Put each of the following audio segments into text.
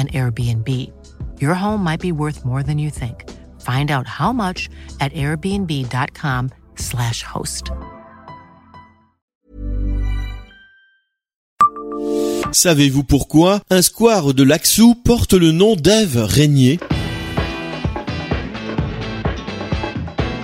an Airbnb. Your home might be worth more than you think. Find out how much at airbnb.com/slash host. Savez-vous pourquoi? Un square de Laxou porte le nom d'Ève Régnier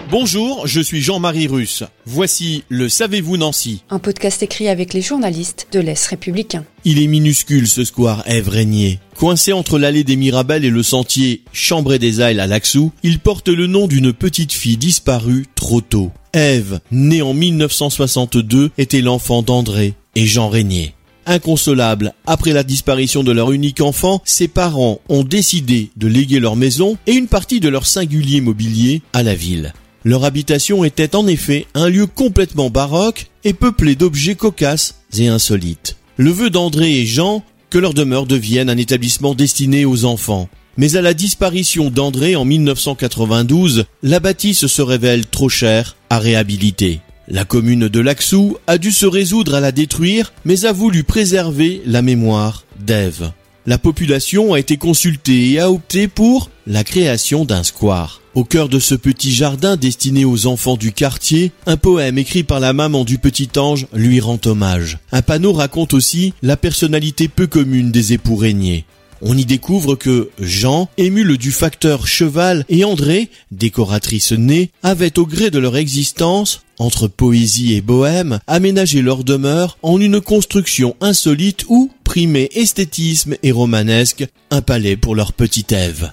Bonjour, je suis Jean-Marie Russe. Voici le Savez-vous Nancy? Un podcast écrit avec les journalistes de l'Est républicain. Il est minuscule ce square Ève Régnier. Coincé entre l'allée des Mirabelles et le sentier Chambré des Ailes à Laxou, il porte le nom d'une petite fille disparue trop tôt. Ève, née en 1962, était l'enfant d'André et Jean Régnier. Inconsolable, après la disparition de leur unique enfant, ses parents ont décidé de léguer leur maison et une partie de leur singulier mobilier à la ville. Leur habitation était en effet un lieu complètement baroque et peuplé d'objets cocasses et insolites. Le vœu d'André et Jean que leur demeure devienne un établissement destiné aux enfants. Mais à la disparition d'André en 1992, la bâtisse se révèle trop chère à réhabiliter. La commune de Laxou a dû se résoudre à la détruire, mais a voulu préserver la mémoire d'Ève. La population a été consultée et a opté pour la création d'un square. Au cœur de ce petit jardin destiné aux enfants du quartier, un poème écrit par la maman du petit ange lui rend hommage. Un panneau raconte aussi la personnalité peu commune des époux régnés. On y découvre que Jean, émule du facteur cheval, et André, décoratrice née, avaient au gré de leur existence, entre poésie et bohème, aménagé leur demeure en une construction insolite où primait esthétisme et romanesque, un palais pour leur petite Ève.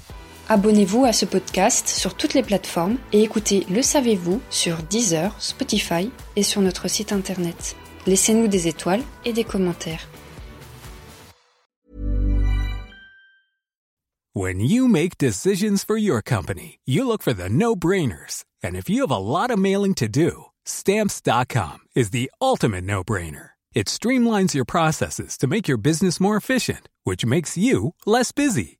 Abonnez-vous à ce podcast sur toutes les plateformes et écoutez Le Savez-vous sur Deezer, Spotify et sur notre site internet. Laissez-nous des étoiles et des commentaires. When you make decisions for your company, you look for the no-brainers. And if you have a lot of mailing to do, stamps.com is the ultimate no-brainer. It streamlines your processes to make your business more efficient, which makes you less busy.